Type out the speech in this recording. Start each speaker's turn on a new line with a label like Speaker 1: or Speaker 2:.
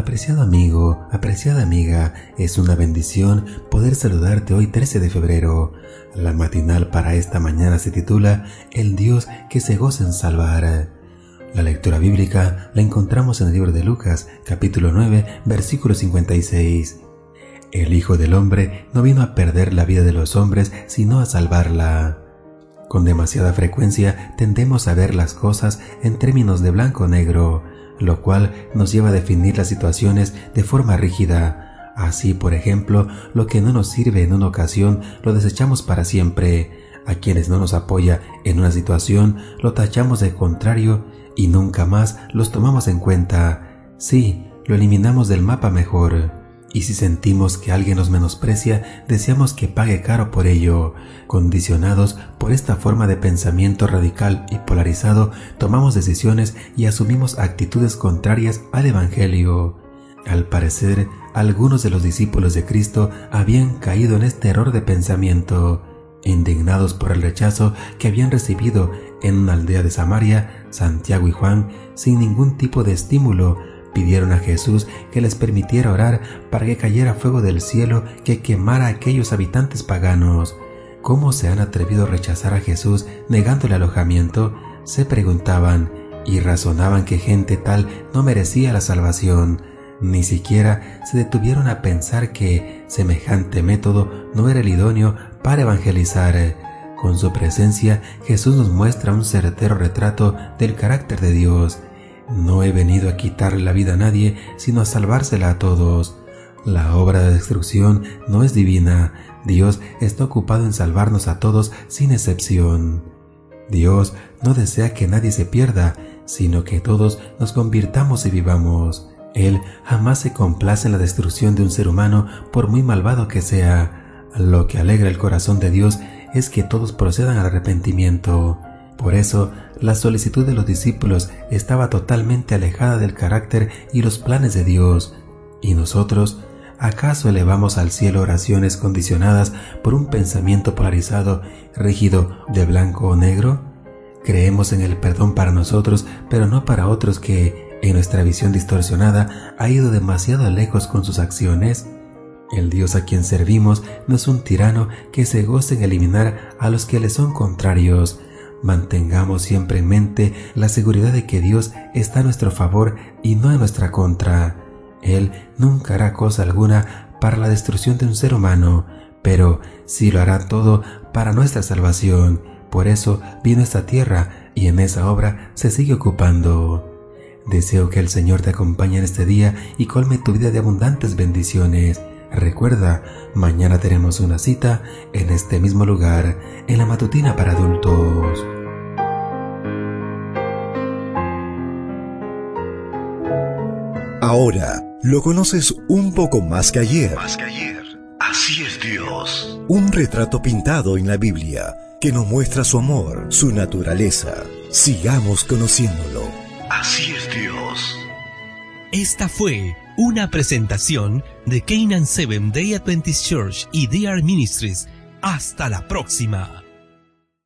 Speaker 1: Apreciado amigo, apreciada amiga, es una bendición poder saludarte hoy 13 de febrero. La matinal para esta mañana se titula El Dios que se goza en salvar. La lectura bíblica la encontramos en el libro de Lucas, capítulo 9, versículo 56. El Hijo del Hombre no vino a perder la vida de los hombres, sino a salvarla. Con demasiada frecuencia tendemos a ver las cosas en términos de blanco o negro, lo cual nos lleva a definir las situaciones de forma rígida. Así, por ejemplo, lo que no nos sirve en una ocasión lo desechamos para siempre. A quienes no nos apoya en una situación lo tachamos de contrario y nunca más los tomamos en cuenta. Sí, lo eliminamos del mapa mejor. Y si sentimos que alguien nos menosprecia, deseamos que pague caro por ello. Condicionados por esta forma de pensamiento radical y polarizado, tomamos decisiones y asumimos actitudes contrarias al Evangelio. Al parecer, algunos de los discípulos de Cristo habían caído en este error de pensamiento. Indignados por el rechazo que habían recibido en una aldea de Samaria, Santiago y Juan, sin ningún tipo de estímulo, pidieron a Jesús que les permitiera orar para que cayera fuego del cielo que quemara a aquellos habitantes paganos. ¿Cómo se han atrevido a rechazar a Jesús negándole alojamiento? Se preguntaban y razonaban que gente tal no merecía la salvación. Ni siquiera se detuvieron a pensar que semejante método no era el idóneo para evangelizar. Con su presencia Jesús nos muestra un certero retrato del carácter de Dios. No he venido a quitarle la vida a nadie, sino a salvársela a todos. La obra de destrucción no es divina. Dios está ocupado en salvarnos a todos sin excepción. Dios no desea que nadie se pierda, sino que todos nos convirtamos y vivamos. Él jamás se complace en la destrucción de un ser humano por muy malvado que sea. Lo que alegra el corazón de Dios es que todos procedan al arrepentimiento. Por eso, la solicitud de los discípulos estaba totalmente alejada del carácter y los planes de Dios. ¿Y nosotros? ¿Acaso elevamos al cielo oraciones condicionadas por un pensamiento polarizado, rígido, de blanco o negro? Creemos en el perdón para nosotros, pero no para otros que, en nuestra visión distorsionada, ha ido demasiado lejos con sus acciones. El Dios a quien servimos no es un tirano que se goce en eliminar a los que le son contrarios. Mantengamos siempre en mente la seguridad de que Dios está a nuestro favor y no en nuestra contra. Él nunca hará cosa alguna para la destrucción de un ser humano, pero sí lo hará todo para nuestra salvación. Por eso vino a esta tierra y en esa obra se sigue ocupando. Deseo que el Señor te acompañe en este día y colme tu vida de abundantes bendiciones. Recuerda, mañana tenemos una cita en este mismo lugar, en la matutina para adultos.
Speaker 2: Ahora lo conoces un poco más que ayer.
Speaker 3: Más que ayer. Así es Dios.
Speaker 2: Un retrato pintado en la Biblia que nos muestra su amor, su naturaleza. Sigamos conociéndolo.
Speaker 3: Así es Dios.
Speaker 4: Esta fue una presentación de Canaan Seven Day Adventist Church y DR Ministries. Hasta la próxima.